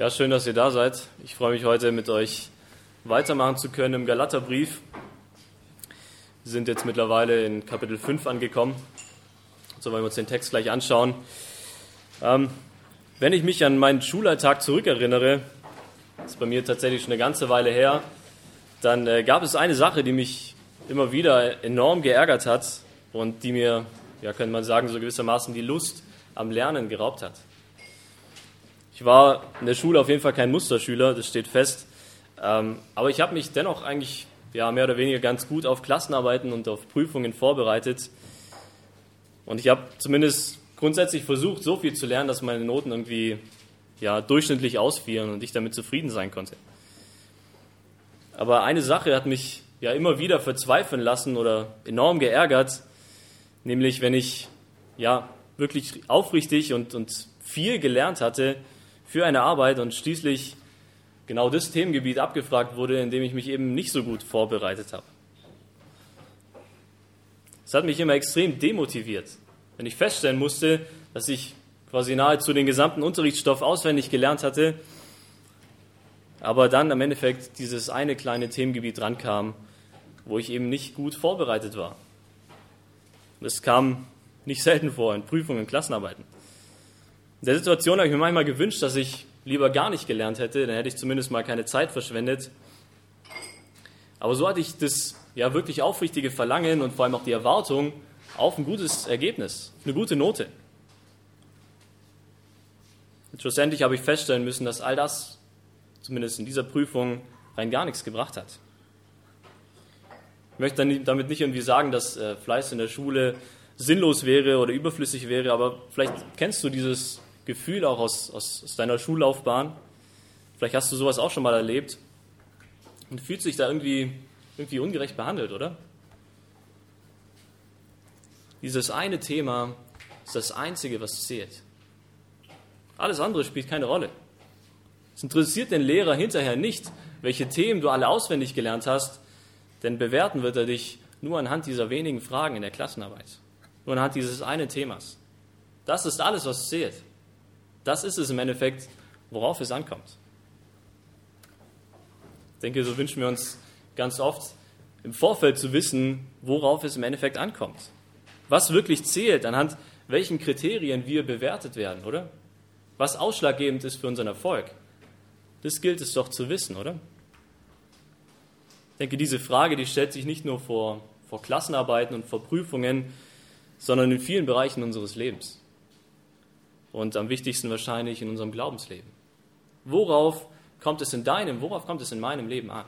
Ja, schön, dass ihr da seid. Ich freue mich heute mit euch weitermachen zu können im Galaterbrief. Wir sind jetzt mittlerweile in Kapitel 5 angekommen. So wollen wir uns den Text gleich anschauen. Ähm, wenn ich mich an meinen Schulalltag zurückerinnere, das ist bei mir tatsächlich schon eine ganze Weile her, dann äh, gab es eine Sache, die mich immer wieder enorm geärgert hat und die mir, ja, könnte man sagen, so gewissermaßen die Lust am Lernen geraubt hat. Ich war in der Schule auf jeden Fall kein Musterschüler, das steht fest. Ähm, aber ich habe mich dennoch eigentlich ja, mehr oder weniger ganz gut auf Klassenarbeiten und auf Prüfungen vorbereitet. Und ich habe zumindest grundsätzlich versucht, so viel zu lernen, dass meine Noten irgendwie ja, durchschnittlich ausfielen und ich damit zufrieden sein konnte. Aber eine Sache hat mich ja immer wieder verzweifeln lassen oder enorm geärgert, nämlich wenn ich ja wirklich aufrichtig und, und viel gelernt hatte, für eine Arbeit und schließlich genau das Themengebiet abgefragt wurde, in dem ich mich eben nicht so gut vorbereitet habe. Es hat mich immer extrem demotiviert, wenn ich feststellen musste, dass ich quasi nahezu den gesamten Unterrichtsstoff auswendig gelernt hatte, aber dann am Endeffekt dieses eine kleine Themengebiet rankam, wo ich eben nicht gut vorbereitet war. Das kam nicht selten vor in Prüfungen, Klassenarbeiten. In der Situation habe ich mir manchmal gewünscht, dass ich lieber gar nicht gelernt hätte, dann hätte ich zumindest mal keine Zeit verschwendet. Aber so hatte ich das ja wirklich aufrichtige Verlangen und vor allem auch die Erwartung auf ein gutes Ergebnis, eine gute Note. Und schlussendlich habe ich feststellen müssen, dass all das, zumindest in dieser Prüfung, rein gar nichts gebracht hat. Ich möchte damit nicht irgendwie sagen, dass äh, Fleiß in der Schule sinnlos wäre oder überflüssig wäre, aber vielleicht kennst du dieses Gefühl auch aus, aus, aus deiner Schullaufbahn. Vielleicht hast du sowas auch schon mal erlebt und fühlst dich da irgendwie, irgendwie ungerecht behandelt, oder? Dieses eine Thema ist das Einzige, was zählt. Alles andere spielt keine Rolle. Es interessiert den Lehrer hinterher nicht, welche Themen du alle auswendig gelernt hast, denn bewerten wird er dich nur anhand dieser wenigen Fragen in der Klassenarbeit. Nur anhand dieses einen Themas. Das ist alles, was zählt. Das ist es im Endeffekt, worauf es ankommt. Ich denke, so wünschen wir uns ganz oft im Vorfeld zu wissen, worauf es im Endeffekt ankommt. Was wirklich zählt, anhand welchen Kriterien wir bewertet werden, oder? Was ausschlaggebend ist für unseren Erfolg. Das gilt es doch zu wissen, oder? Ich denke, diese Frage, die stellt sich nicht nur vor, vor Klassenarbeiten und vor Prüfungen, sondern in vielen Bereichen unseres Lebens und am wichtigsten wahrscheinlich in unserem Glaubensleben. Worauf kommt es in deinem, worauf kommt es in meinem Leben an?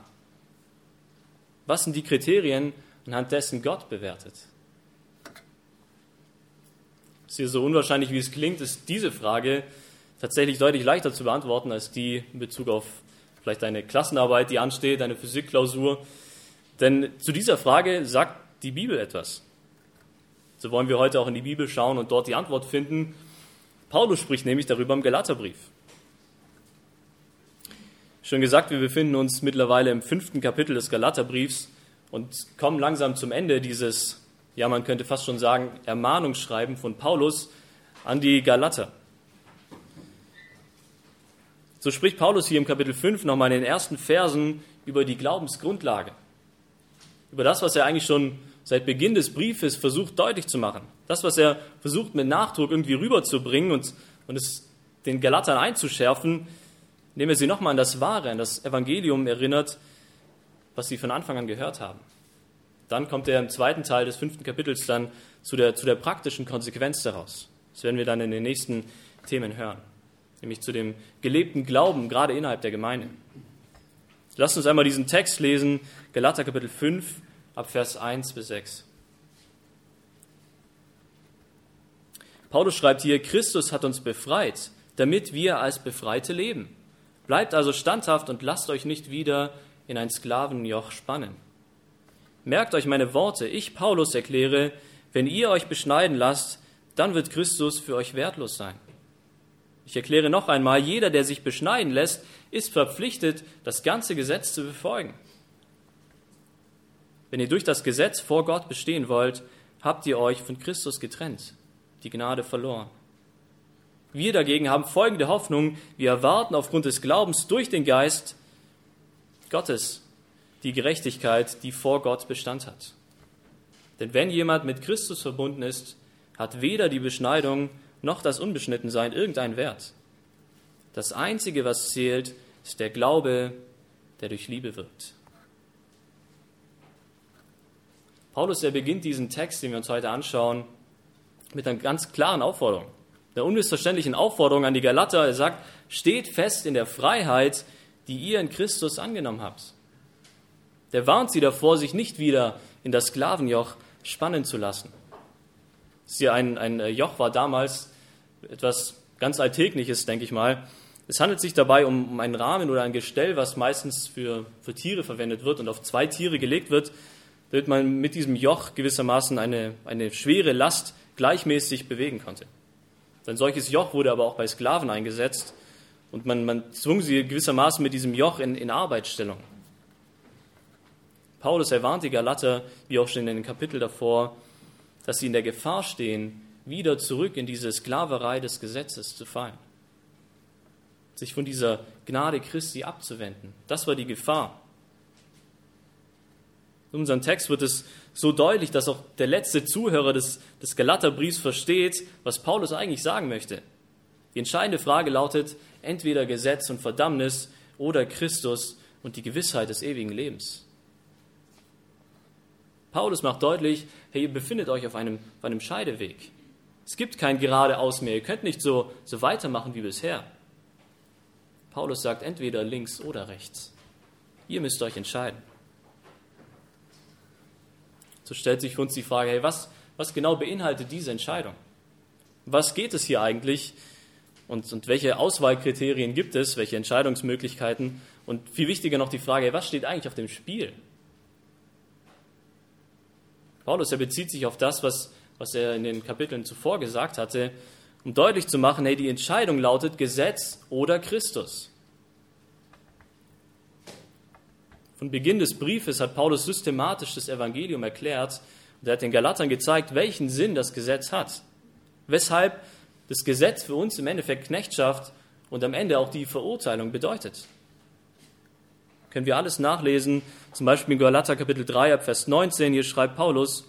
Was sind die Kriterien, anhand dessen Gott bewertet? Es ist so unwahrscheinlich, wie es klingt, ist diese Frage tatsächlich deutlich leichter zu beantworten als die in Bezug auf vielleicht eine Klassenarbeit, die ansteht, eine Physikklausur. Denn zu dieser Frage sagt die Bibel etwas. So wollen wir heute auch in die Bibel schauen und dort die Antwort finden. Paulus spricht nämlich darüber im Galaterbrief. Schon gesagt, wir befinden uns mittlerweile im fünften Kapitel des Galaterbriefs und kommen langsam zum Ende dieses, ja, man könnte fast schon sagen, Ermahnungsschreiben von Paulus an die Galater. So spricht Paulus hier im Kapitel 5 nochmal in den ersten Versen über die Glaubensgrundlage. Über das, was er eigentlich schon seit Beginn des Briefes versucht deutlich zu machen. Das, was er versucht mit Nachdruck irgendwie rüberzubringen und, und es den Galatern einzuschärfen, indem er sie nochmal an das Wahre, an das Evangelium erinnert, was sie von Anfang an gehört haben. Dann kommt er im zweiten Teil des fünften Kapitels dann zu der, zu der praktischen Konsequenz daraus. Das werden wir dann in den nächsten Themen hören, nämlich zu dem gelebten Glauben, gerade innerhalb der Gemeinde. Lasst uns einmal diesen Text lesen, Galater Kapitel 5, ab Vers 1 bis 6. Paulus schreibt hier, Christus hat uns befreit, damit wir als Befreite leben. Bleibt also standhaft und lasst euch nicht wieder in ein Sklavenjoch spannen. Merkt euch meine Worte, ich Paulus erkläre, wenn ihr euch beschneiden lasst, dann wird Christus für euch wertlos sein. Ich erkläre noch einmal, jeder, der sich beschneiden lässt, ist verpflichtet, das ganze Gesetz zu befolgen. Wenn ihr durch das Gesetz vor Gott bestehen wollt, habt ihr euch von Christus getrennt, die Gnade verloren. Wir dagegen haben folgende Hoffnung. Wir erwarten aufgrund des Glaubens durch den Geist Gottes die Gerechtigkeit, die vor Gott Bestand hat. Denn wenn jemand mit Christus verbunden ist, hat weder die Beschneidung noch das Unbeschnittensein irgendeinen Wert. Das Einzige, was zählt, ist der Glaube, der durch Liebe wirkt. Paulus, er beginnt diesen Text, den wir uns heute anschauen, mit einer ganz klaren Aufforderung, der unmissverständlichen Aufforderung an die Galater. Er sagt, steht fest in der Freiheit, die ihr in Christus angenommen habt. Der warnt sie davor, sich nicht wieder in das Sklavenjoch spannen zu lassen. Sie ein, ein Joch war damals etwas ganz Alltägliches, denke ich mal. Es handelt sich dabei um, um einen Rahmen oder ein Gestell, was meistens für, für Tiere verwendet wird und auf zwei Tiere gelegt wird, damit man mit diesem Joch gewissermaßen eine, eine schwere Last gleichmäßig bewegen konnte. Ein solches Joch wurde aber auch bei Sklaven eingesetzt und man, man zwang sie gewissermaßen mit diesem Joch in, in Arbeitsstellung. Paulus erwarnt die Galater, wie auch schon in den Kapitel davor, dass sie in der Gefahr stehen, wieder zurück in diese Sklaverei des Gesetzes zu fallen. Sich von dieser Gnade Christi abzuwenden. Das war die Gefahr. In unserem Text wird es so deutlich, dass auch der letzte Zuhörer des, des Galaterbriefs versteht, was Paulus eigentlich sagen möchte. Die entscheidende Frage lautet, entweder Gesetz und Verdammnis oder Christus und die Gewissheit des ewigen Lebens. Paulus macht deutlich, hey, ihr befindet euch auf einem, auf einem Scheideweg. Es gibt kein geradeaus mehr. Ihr könnt nicht so, so weitermachen wie bisher. Paulus sagt entweder links oder rechts. Ihr müsst euch entscheiden. So stellt sich für uns die Frage, hey, was, was genau beinhaltet diese Entscheidung? Was geht es hier eigentlich? Und, und welche Auswahlkriterien gibt es? Welche Entscheidungsmöglichkeiten? Und viel wichtiger noch die Frage, hey, was steht eigentlich auf dem Spiel? Paulus, er bezieht sich auf das, was, was er in den Kapiteln zuvor gesagt hatte, um deutlich zu machen, hey, die Entscheidung lautet Gesetz oder Christus. Von Beginn des Briefes hat Paulus systematisch das Evangelium erklärt und er hat den Galatern gezeigt, welchen Sinn das Gesetz hat. Weshalb das Gesetz für uns im Endeffekt Knechtschaft und am Ende auch die Verurteilung bedeutet. Können wir alles nachlesen, zum Beispiel in Galater Kapitel 3 ab Vers 19, hier schreibt Paulus,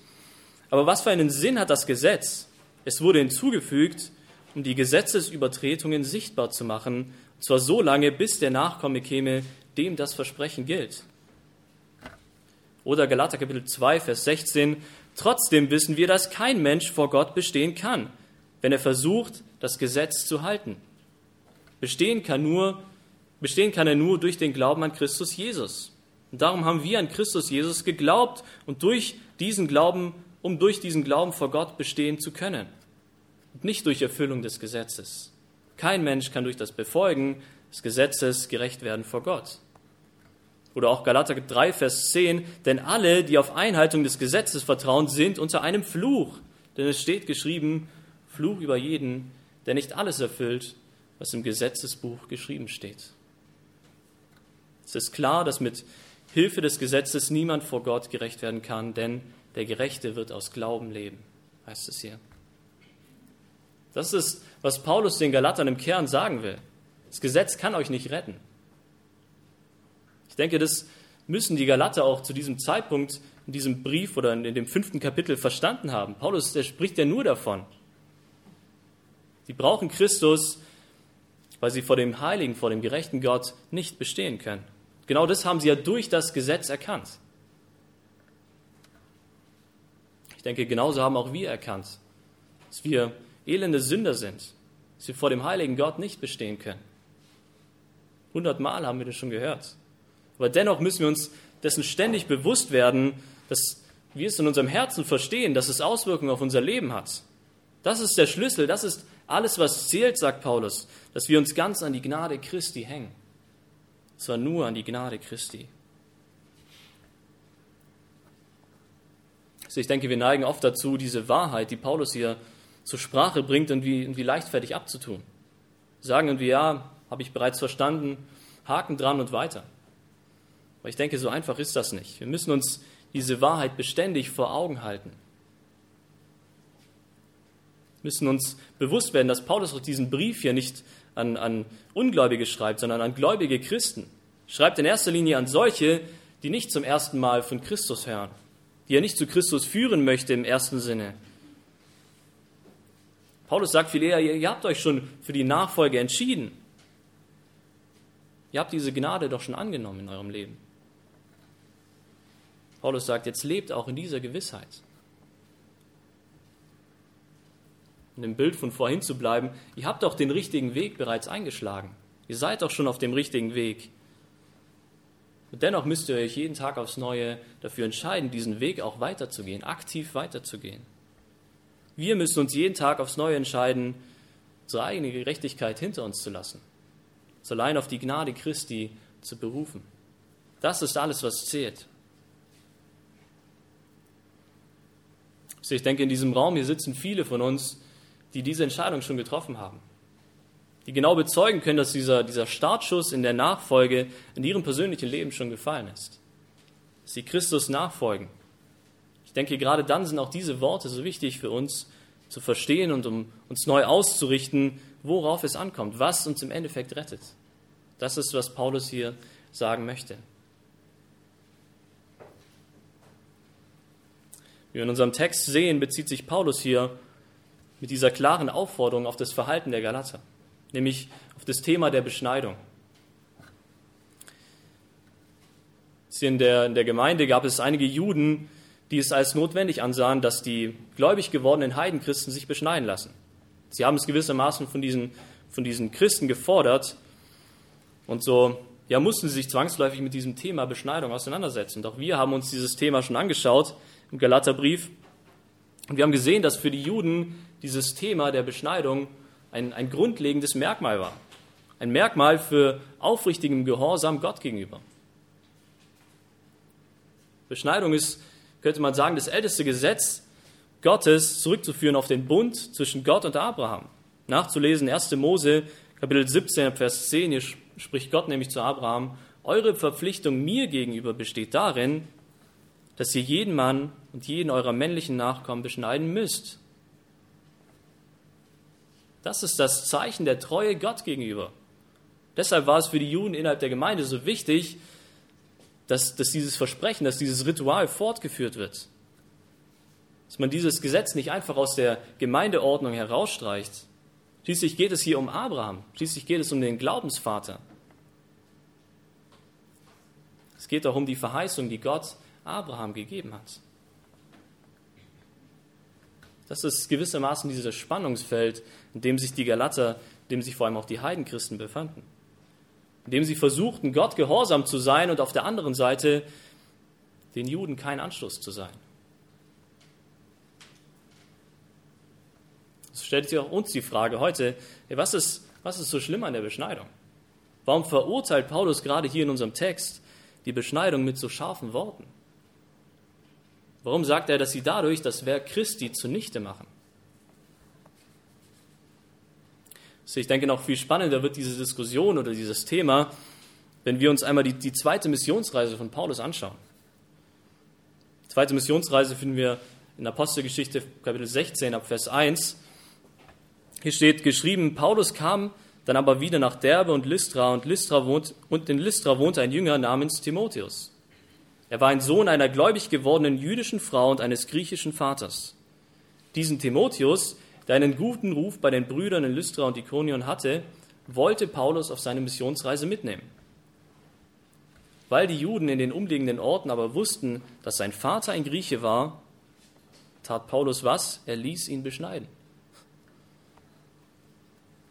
aber was für einen Sinn hat das Gesetz? Es wurde hinzugefügt, um die Gesetzesübertretungen sichtbar zu machen, und zwar so lange, bis der Nachkomme käme, dem das Versprechen gilt. Oder Galater Kapitel 2, Vers 16, trotzdem wissen wir, dass kein Mensch vor Gott bestehen kann, wenn er versucht, das Gesetz zu halten. Bestehen kann nur Bestehen kann er nur durch den Glauben an Christus Jesus. Und darum haben wir an Christus Jesus geglaubt und durch diesen Glauben, um durch diesen Glauben vor Gott bestehen zu können. Und nicht durch Erfüllung des Gesetzes. Kein Mensch kann durch das Befolgen des Gesetzes gerecht werden vor Gott. Oder auch Galater 3, Vers 10, denn alle, die auf Einhaltung des Gesetzes vertrauen, sind unter einem Fluch. Denn es steht geschrieben, Fluch über jeden, der nicht alles erfüllt, was im Gesetzesbuch geschrieben steht. Es ist klar, dass mit Hilfe des Gesetzes niemand vor Gott gerecht werden kann, denn der Gerechte wird aus Glauben leben, heißt es hier. Das ist, was Paulus den Galatern im Kern sagen will. Das Gesetz kann euch nicht retten. Ich denke, das müssen die Galater auch zu diesem Zeitpunkt in diesem Brief oder in dem fünften Kapitel verstanden haben. Paulus, der spricht ja nur davon. Sie brauchen Christus, weil sie vor dem heiligen, vor dem gerechten Gott nicht bestehen können. Genau das haben sie ja durch das Gesetz erkannt. Ich denke, genauso haben auch wir erkannt, dass wir elende Sünder sind, dass wir vor dem heiligen Gott nicht bestehen können. Hundertmal haben wir das schon gehört. Aber dennoch müssen wir uns dessen ständig bewusst werden, dass wir es in unserem Herzen verstehen, dass es Auswirkungen auf unser Leben hat. Das ist der Schlüssel, das ist alles, was zählt, sagt Paulus, dass wir uns ganz an die Gnade Christi hängen zwar nur an die Gnade Christi. Also ich denke, wir neigen oft dazu, diese Wahrheit, die Paulus hier zur Sprache bringt, irgendwie, irgendwie leichtfertig abzutun. Sagen irgendwie, ja, habe ich bereits verstanden, Haken dran und weiter. Aber ich denke, so einfach ist das nicht. Wir müssen uns diese Wahrheit beständig vor Augen halten. müssen uns bewusst werden, dass Paulus auch diesen Brief hier nicht an, an Ungläubige schreibt, sondern an gläubige Christen. Schreibt in erster Linie an solche, die nicht zum ersten Mal von Christus hören, die er nicht zu Christus führen möchte im ersten Sinne. Paulus sagt viel eher, ihr habt euch schon für die Nachfolge entschieden. Ihr habt diese Gnade doch schon angenommen in eurem Leben. Paulus sagt, jetzt lebt auch in dieser Gewissheit. In dem Bild von vorhin zu bleiben, ihr habt doch den richtigen Weg bereits eingeschlagen. Ihr seid doch schon auf dem richtigen Weg. Und dennoch müsst ihr euch jeden Tag aufs Neue dafür entscheiden, diesen Weg auch weiterzugehen, aktiv weiterzugehen. Wir müssen uns jeden Tag aufs Neue entscheiden, unsere eigene Gerechtigkeit hinter uns zu lassen, uns allein auf die Gnade Christi zu berufen. Das ist alles, was zählt. Ich denke, in diesem Raum hier sitzen viele von uns, die diese Entscheidung schon getroffen haben. Die genau bezeugen können, dass dieser, dieser Startschuss in der Nachfolge in ihrem persönlichen Leben schon gefallen ist. Dass sie Christus nachfolgen. Ich denke, gerade dann sind auch diese Worte so wichtig für uns zu verstehen und um uns neu auszurichten, worauf es ankommt, was uns im Endeffekt rettet. Das ist, was Paulus hier sagen möchte. Wie wir in unserem Text sehen, bezieht sich Paulus hier mit dieser klaren Aufforderung auf das Verhalten der Galater, nämlich auf das Thema der Beschneidung. In der, in der Gemeinde gab es einige Juden, die es als notwendig ansahen, dass die gläubig gewordenen Heidenchristen sich beschneiden lassen. Sie haben es gewissermaßen von diesen, von diesen Christen gefordert und so ja, mussten sie sich zwangsläufig mit diesem Thema Beschneidung auseinandersetzen. Doch wir haben uns dieses Thema schon angeschaut im Galaterbrief und wir haben gesehen, dass für die Juden dieses Thema der Beschneidung ein, ein grundlegendes Merkmal war. Ein Merkmal für aufrichtigem Gehorsam Gott gegenüber. Beschneidung ist, könnte man sagen, das älteste Gesetz Gottes zurückzuführen auf den Bund zwischen Gott und Abraham. Nachzulesen 1. Mose, Kapitel 17, Vers 10, hier spricht Gott nämlich zu Abraham, eure Verpflichtung mir gegenüber besteht darin, dass ihr jeden Mann und jeden eurer männlichen Nachkommen beschneiden müsst. Das ist das Zeichen der Treue Gott gegenüber. Deshalb war es für die Juden innerhalb der Gemeinde so wichtig, dass, dass dieses Versprechen, dass dieses Ritual fortgeführt wird. Dass man dieses Gesetz nicht einfach aus der Gemeindeordnung herausstreicht. Schließlich geht es hier um Abraham, schließlich geht es um den Glaubensvater. Es geht auch um die Verheißung, die Gott Abraham gegeben hat. Das ist gewissermaßen dieses Spannungsfeld, in dem sich die Galater, in dem sich vor allem auch die Heidenchristen befanden. In dem sie versuchten, Gott gehorsam zu sein und auf der anderen Seite den Juden kein Anschluss zu sein. Es stellt sich auch uns die Frage heute, was ist, was ist so schlimm an der Beschneidung? Warum verurteilt Paulus gerade hier in unserem Text die Beschneidung mit so scharfen Worten? Warum sagt er, dass sie dadurch das Werk Christi zunichte machen? Also ich denke, noch viel spannender wird diese Diskussion oder dieses Thema, wenn wir uns einmal die, die zweite Missionsreise von Paulus anschauen. Die zweite Missionsreise finden wir in Apostelgeschichte Kapitel 16 ab Vers 1. Hier steht geschrieben, Paulus kam dann aber wieder nach Derbe und Lystra und, Lystra wohnt, und in Lystra wohnte ein Jünger namens Timotheus. Er war ein Sohn einer gläubig gewordenen jüdischen Frau und eines griechischen Vaters. Diesen Timotheus, der einen guten Ruf bei den Brüdern in Lystra und Ikonion hatte, wollte Paulus auf seine Missionsreise mitnehmen. Weil die Juden in den umliegenden Orten aber wussten, dass sein Vater ein Grieche war, tat Paulus was? Er ließ ihn beschneiden.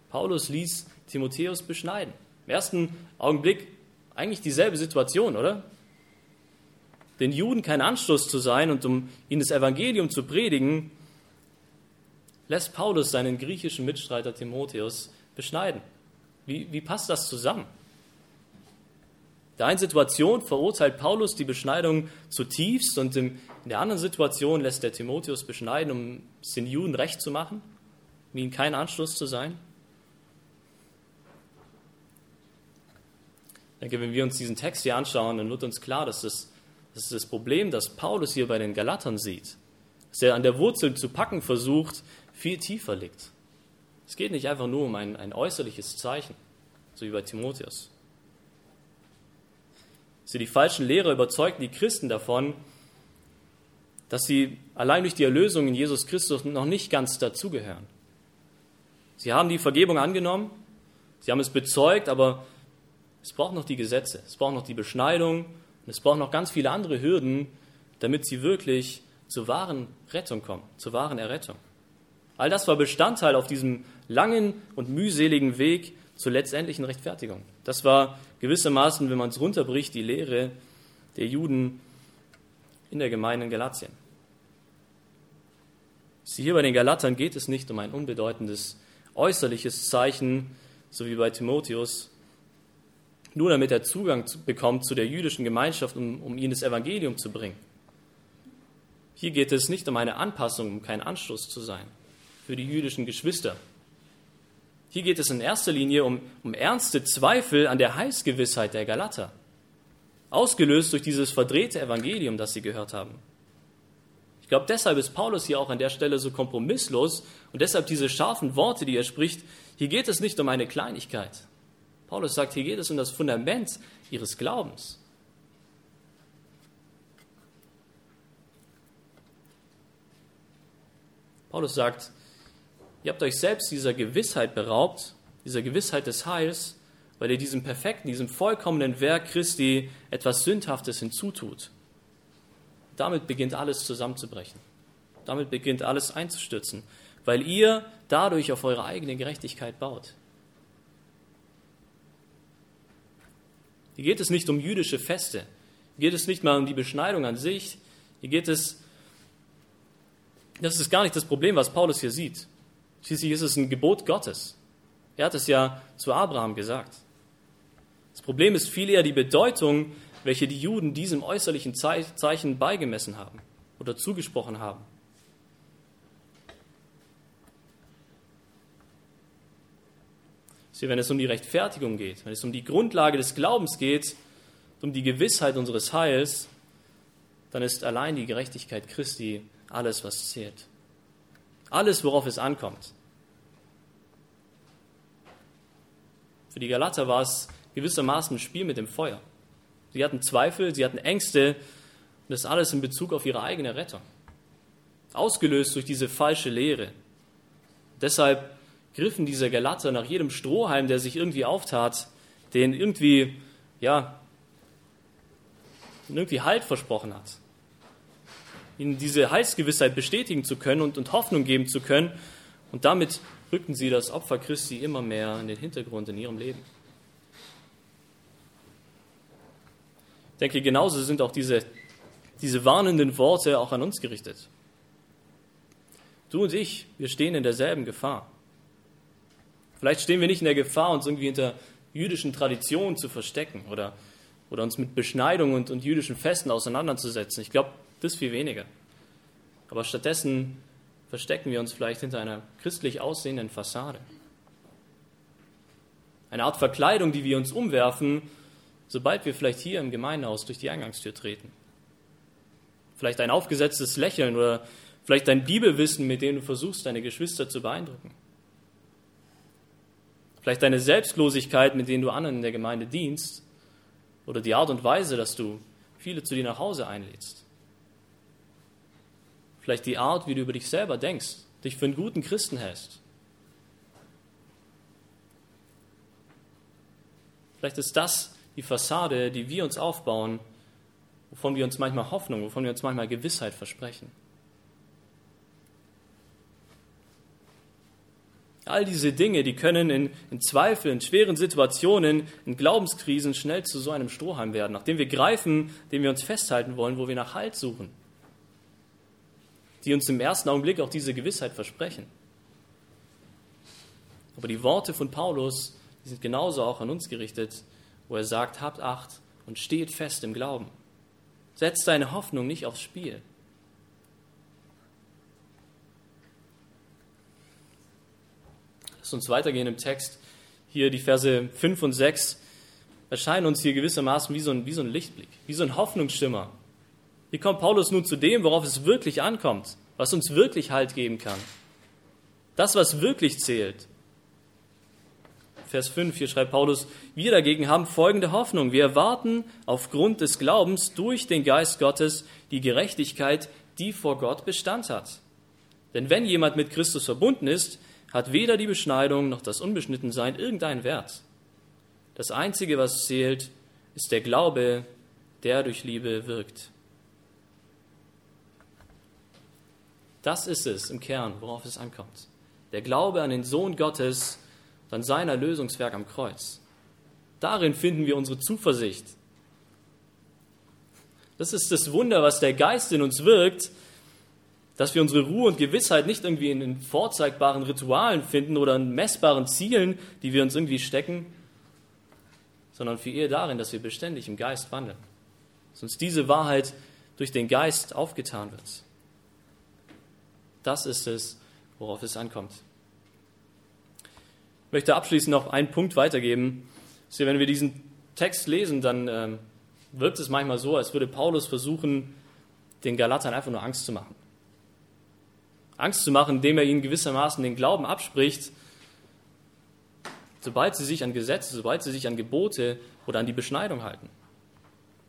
Paulus ließ Timotheus beschneiden. Im ersten Augenblick eigentlich dieselbe Situation, oder? Den Juden kein Anstoß zu sein und um ihnen das Evangelium zu predigen, lässt Paulus seinen griechischen Mitstreiter Timotheus beschneiden. Wie, wie passt das zusammen? In der einen Situation verurteilt Paulus die Beschneidung zutiefst und in der anderen Situation lässt der Timotheus beschneiden, um es den Juden recht zu machen, um ihnen kein Anschluss zu sein. Ich denke, wenn wir uns diesen Text hier anschauen, dann wird uns klar, dass es das ist das Problem, das Paulus hier bei den Galatern sieht. Dass er an der Wurzel zu packen versucht, viel tiefer liegt. Es geht nicht einfach nur um ein, ein äußerliches Zeichen, so wie bei Timotheus. Sie die falschen Lehrer überzeugten die Christen davon, dass sie allein durch die Erlösung in Jesus Christus noch nicht ganz dazugehören. Sie haben die Vergebung angenommen, sie haben es bezeugt, aber es braucht noch die Gesetze, es braucht noch die Beschneidung und es braucht noch ganz viele andere Hürden, damit sie wirklich zur wahren Rettung kommen, zur wahren Errettung. All das war Bestandteil auf diesem langen und mühseligen Weg zur letztendlichen Rechtfertigung. Das war gewissermaßen, wenn man es runterbricht, die Lehre der Juden in der Gemeinde in Galatien. Sie hier bei den Galatern geht es nicht um ein unbedeutendes äußerliches Zeichen, so wie bei Timotheus, nur damit er Zugang bekommt zu der jüdischen Gemeinschaft, um, um ihnen das Evangelium zu bringen. Hier geht es nicht um eine Anpassung, um kein Anstoß zu sein für die jüdischen Geschwister. Hier geht es in erster Linie um, um ernste Zweifel an der Heilsgewissheit der Galater, ausgelöst durch dieses verdrehte Evangelium, das sie gehört haben. Ich glaube, deshalb ist Paulus hier auch an der Stelle so kompromisslos und deshalb diese scharfen Worte, die er spricht. Hier geht es nicht um eine Kleinigkeit. Paulus sagt, hier geht es um das Fundament ihres Glaubens. Paulus sagt, ihr habt euch selbst dieser Gewissheit beraubt, dieser Gewissheit des Heils, weil ihr diesem perfekten, diesem vollkommenen Werk Christi etwas Sündhaftes hinzutut. Damit beginnt alles zusammenzubrechen. Damit beginnt alles einzustürzen, weil ihr dadurch auf eure eigene Gerechtigkeit baut. Hier geht es nicht um jüdische Feste. Hier geht es nicht mal um die Beschneidung an sich. Hier geht es, das ist gar nicht das Problem, was Paulus hier sieht. Schließlich ist es ein Gebot Gottes. Er hat es ja zu Abraham gesagt. Das Problem ist viel eher die Bedeutung, welche die Juden diesem äußerlichen Zeichen beigemessen haben oder zugesprochen haben. Wenn es um die Rechtfertigung geht, wenn es um die Grundlage des Glaubens geht, um die Gewissheit unseres Heils, dann ist allein die Gerechtigkeit Christi alles, was zählt. Alles, worauf es ankommt. Für die Galater war es gewissermaßen ein Spiel mit dem Feuer. Sie hatten Zweifel, sie hatten Ängste und das alles in Bezug auf ihre eigene Rettung. Ausgelöst durch diese falsche Lehre. Deshalb griffen diese Galater nach jedem Strohhalm, der sich irgendwie auftat, den irgendwie, ja, irgendwie Halt versprochen hat ihnen diese Heilsgewissheit bestätigen zu können und, und Hoffnung geben zu können. Und damit rückten sie das Opfer Christi immer mehr in den Hintergrund in ihrem Leben. Ich denke, genauso sind auch diese, diese warnenden Worte auch an uns gerichtet. Du und ich, wir stehen in derselben Gefahr. Vielleicht stehen wir nicht in der Gefahr, uns irgendwie hinter jüdischen Traditionen zu verstecken oder, oder uns mit Beschneidung und, und jüdischen Festen auseinanderzusetzen. Ich glaube, das viel weniger. Aber stattdessen verstecken wir uns vielleicht hinter einer christlich aussehenden Fassade. Eine Art Verkleidung, die wir uns umwerfen, sobald wir vielleicht hier im Gemeindehaus durch die Eingangstür treten. Vielleicht ein aufgesetztes Lächeln oder vielleicht dein Bibelwissen, mit dem du versuchst, deine Geschwister zu beeindrucken. Vielleicht deine Selbstlosigkeit, mit denen du anderen in der Gemeinde dienst. Oder die Art und Weise, dass du viele zu dir nach Hause einlädst. Vielleicht die Art, wie du über dich selber denkst, dich für einen guten Christen hältst. Vielleicht ist das die Fassade, die wir uns aufbauen, wovon wir uns manchmal Hoffnung, wovon wir uns manchmal Gewissheit versprechen. All diese Dinge, die können in, in Zweifel, in schweren Situationen, in Glaubenskrisen schnell zu so einem Strohhalm werden, nachdem wir greifen, dem wir uns festhalten wollen, wo wir nach Halt suchen die uns im ersten Augenblick auch diese Gewissheit versprechen. Aber die Worte von Paulus die sind genauso auch an uns gerichtet, wo er sagt, habt Acht und steht fest im Glauben. Setzt deine Hoffnung nicht aufs Spiel. Lass uns weitergehen im Text. Hier die Verse 5 und 6 erscheinen uns hier gewissermaßen wie so ein, wie so ein Lichtblick, wie so ein Hoffnungsschimmer, wie kommt Paulus nun zu dem, worauf es wirklich ankommt, was uns wirklich Halt geben kann? Das, was wirklich zählt. Vers 5, hier schreibt Paulus, wir dagegen haben folgende Hoffnung. Wir erwarten aufgrund des Glaubens durch den Geist Gottes die Gerechtigkeit, die vor Gott Bestand hat. Denn wenn jemand mit Christus verbunden ist, hat weder die Beschneidung noch das Unbeschnittensein irgendeinen Wert. Das Einzige, was zählt, ist der Glaube, der durch Liebe wirkt. Das ist es im Kern, worauf es ankommt. Der Glaube an den Sohn Gottes, an sein Erlösungswerk am Kreuz. Darin finden wir unsere Zuversicht. Das ist das Wunder, was der Geist in uns wirkt, dass wir unsere Ruhe und Gewissheit nicht irgendwie in, in vorzeigbaren Ritualen finden oder in messbaren Zielen, die wir uns irgendwie stecken, sondern viel eher darin, dass wir beständig im Geist wandeln. Dass uns diese Wahrheit durch den Geist aufgetan wird. Das ist es, worauf es ankommt. Ich möchte abschließend noch einen Punkt weitergeben. Wenn wir diesen Text lesen, dann ähm, wirkt es manchmal so, als würde Paulus versuchen, den Galatern einfach nur Angst zu machen. Angst zu machen, indem er ihnen gewissermaßen den Glauben abspricht, sobald sie sich an Gesetze, sobald sie sich an Gebote oder an die Beschneidung halten.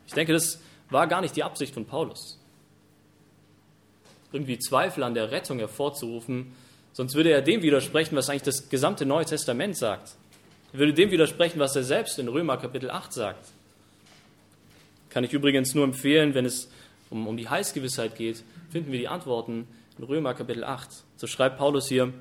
Ich denke, das war gar nicht die Absicht von Paulus. Irgendwie Zweifel an der Rettung hervorzurufen, sonst würde er dem widersprechen, was eigentlich das gesamte Neue Testament sagt. Er würde dem widersprechen, was er selbst in Römer Kapitel 8 sagt. Kann ich übrigens nur empfehlen, wenn es um, um die Heilsgewissheit geht, finden wir die Antworten in Römer Kapitel 8. So schreibt Paulus hier,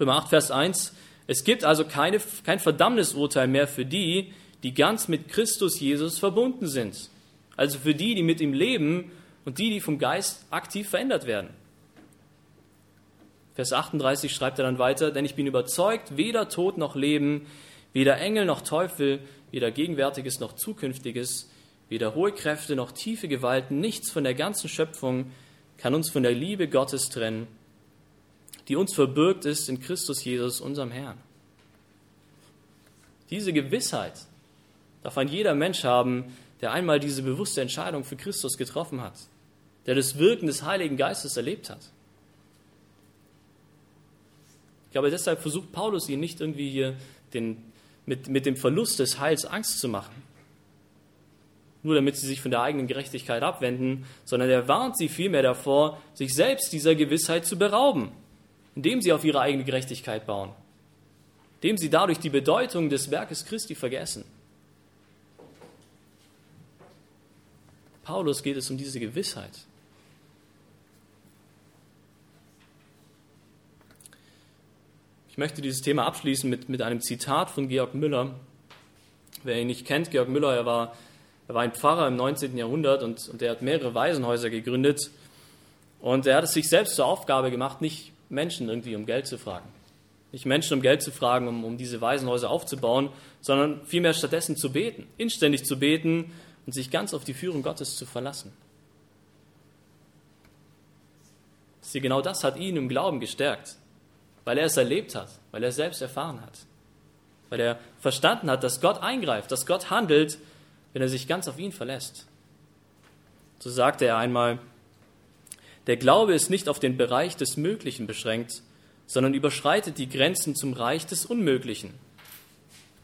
Römer 8, Vers 1, es gibt also keine, kein Verdammnisurteil mehr für die, die ganz mit Christus Jesus verbunden sind. Also für die, die mit ihm leben und die, die vom Geist aktiv verändert werden. Vers 38 schreibt er dann weiter, denn ich bin überzeugt, weder Tod noch Leben, weder Engel noch Teufel, weder Gegenwärtiges noch Zukünftiges, weder hohe Kräfte noch tiefe Gewalten, nichts von der ganzen Schöpfung kann uns von der Liebe Gottes trennen, die uns verbürgt ist in Christus Jesus, unserem Herrn. Diese Gewissheit darf ein jeder Mensch haben, der einmal diese bewusste Entscheidung für Christus getroffen hat, der das Wirken des Heiligen Geistes erlebt hat. Ich glaube, deshalb versucht Paulus ihn nicht irgendwie hier den, mit, mit dem Verlust des Heils Angst zu machen nur damit sie sich von der eigenen Gerechtigkeit abwenden, sondern er warnt sie vielmehr davor, sich selbst dieser Gewissheit zu berauben, indem sie auf ihre eigene Gerechtigkeit bauen, indem sie dadurch die Bedeutung des Werkes Christi vergessen. Paulus geht es um diese Gewissheit. Ich möchte dieses Thema abschließen mit, mit einem Zitat von Georg Müller. Wer ihn nicht kennt, Georg Müller, er war er war ein Pfarrer im 19. Jahrhundert und, und er hat mehrere Waisenhäuser gegründet. Und er hat es sich selbst zur Aufgabe gemacht, nicht Menschen irgendwie um Geld zu fragen. Nicht Menschen um Geld zu fragen, um, um diese Waisenhäuser aufzubauen, sondern vielmehr stattdessen zu beten, inständig zu beten und sich ganz auf die Führung Gottes zu verlassen. Sie, genau das hat ihn im Glauben gestärkt, weil er es erlebt hat, weil er es selbst erfahren hat, weil er verstanden hat, dass Gott eingreift, dass Gott handelt wenn er sich ganz auf ihn verlässt. So sagte er einmal, der Glaube ist nicht auf den Bereich des Möglichen beschränkt, sondern überschreitet die Grenzen zum Reich des Unmöglichen.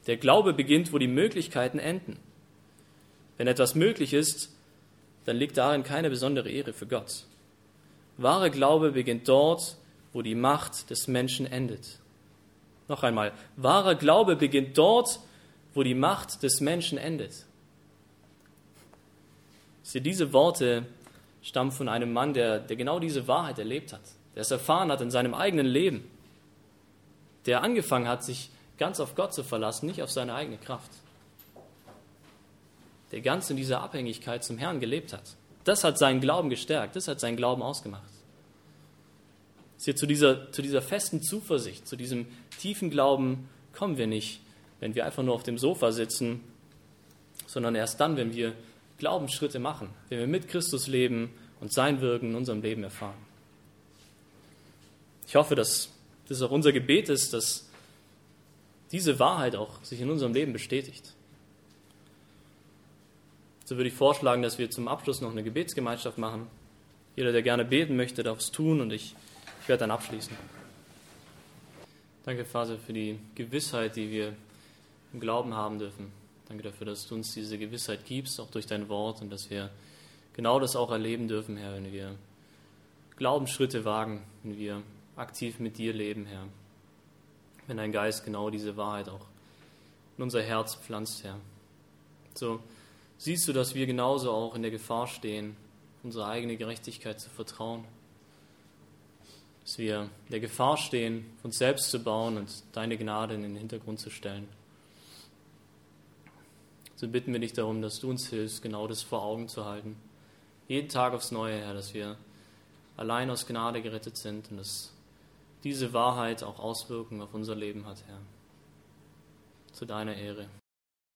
Der Glaube beginnt, wo die Möglichkeiten enden. Wenn etwas möglich ist, dann liegt darin keine besondere Ehre für Gott. Wahre Glaube beginnt dort, wo die Macht des Menschen endet. Noch einmal, wahrer Glaube beginnt dort, wo die Macht des Menschen endet. Sie, diese Worte stammen von einem Mann, der, der genau diese Wahrheit erlebt hat, der es erfahren hat in seinem eigenen Leben, der angefangen hat, sich ganz auf Gott zu verlassen, nicht auf seine eigene Kraft, der ganz in dieser Abhängigkeit zum Herrn gelebt hat. Das hat seinen Glauben gestärkt, das hat seinen Glauben ausgemacht. Hier zu dieser, zu dieser festen Zuversicht, zu diesem tiefen Glauben kommen wir nicht, wenn wir einfach nur auf dem Sofa sitzen, sondern erst dann, wenn wir Glaubensschritte machen, wenn wir mit Christus leben und sein Wirken in unserem Leben erfahren. Ich hoffe, dass das auch unser Gebet ist, dass diese Wahrheit auch sich in unserem Leben bestätigt. So würde ich vorschlagen, dass wir zum Abschluss noch eine Gebetsgemeinschaft machen. Jeder, der gerne beten möchte, darf es tun und ich, ich werde dann abschließen. Danke, Vater, für die Gewissheit, die wir im Glauben haben dürfen. Danke dafür, dass du uns diese Gewissheit gibst, auch durch dein Wort, und dass wir genau das auch erleben dürfen, Herr, wenn wir Glaubensschritte wagen, wenn wir aktiv mit dir leben, Herr. Wenn dein Geist genau diese Wahrheit auch in unser Herz pflanzt, Herr. So siehst du, dass wir genauso auch in der Gefahr stehen, unsere eigene Gerechtigkeit zu vertrauen. Dass wir in der Gefahr stehen, uns selbst zu bauen und deine Gnade in den Hintergrund zu stellen. So bitten wir dich darum, dass du uns hilfst, genau das vor Augen zu halten. Jeden Tag aufs Neue, Herr, dass wir allein aus Gnade gerettet sind und dass diese Wahrheit auch Auswirkungen auf unser Leben hat, Herr. Zu deiner Ehre.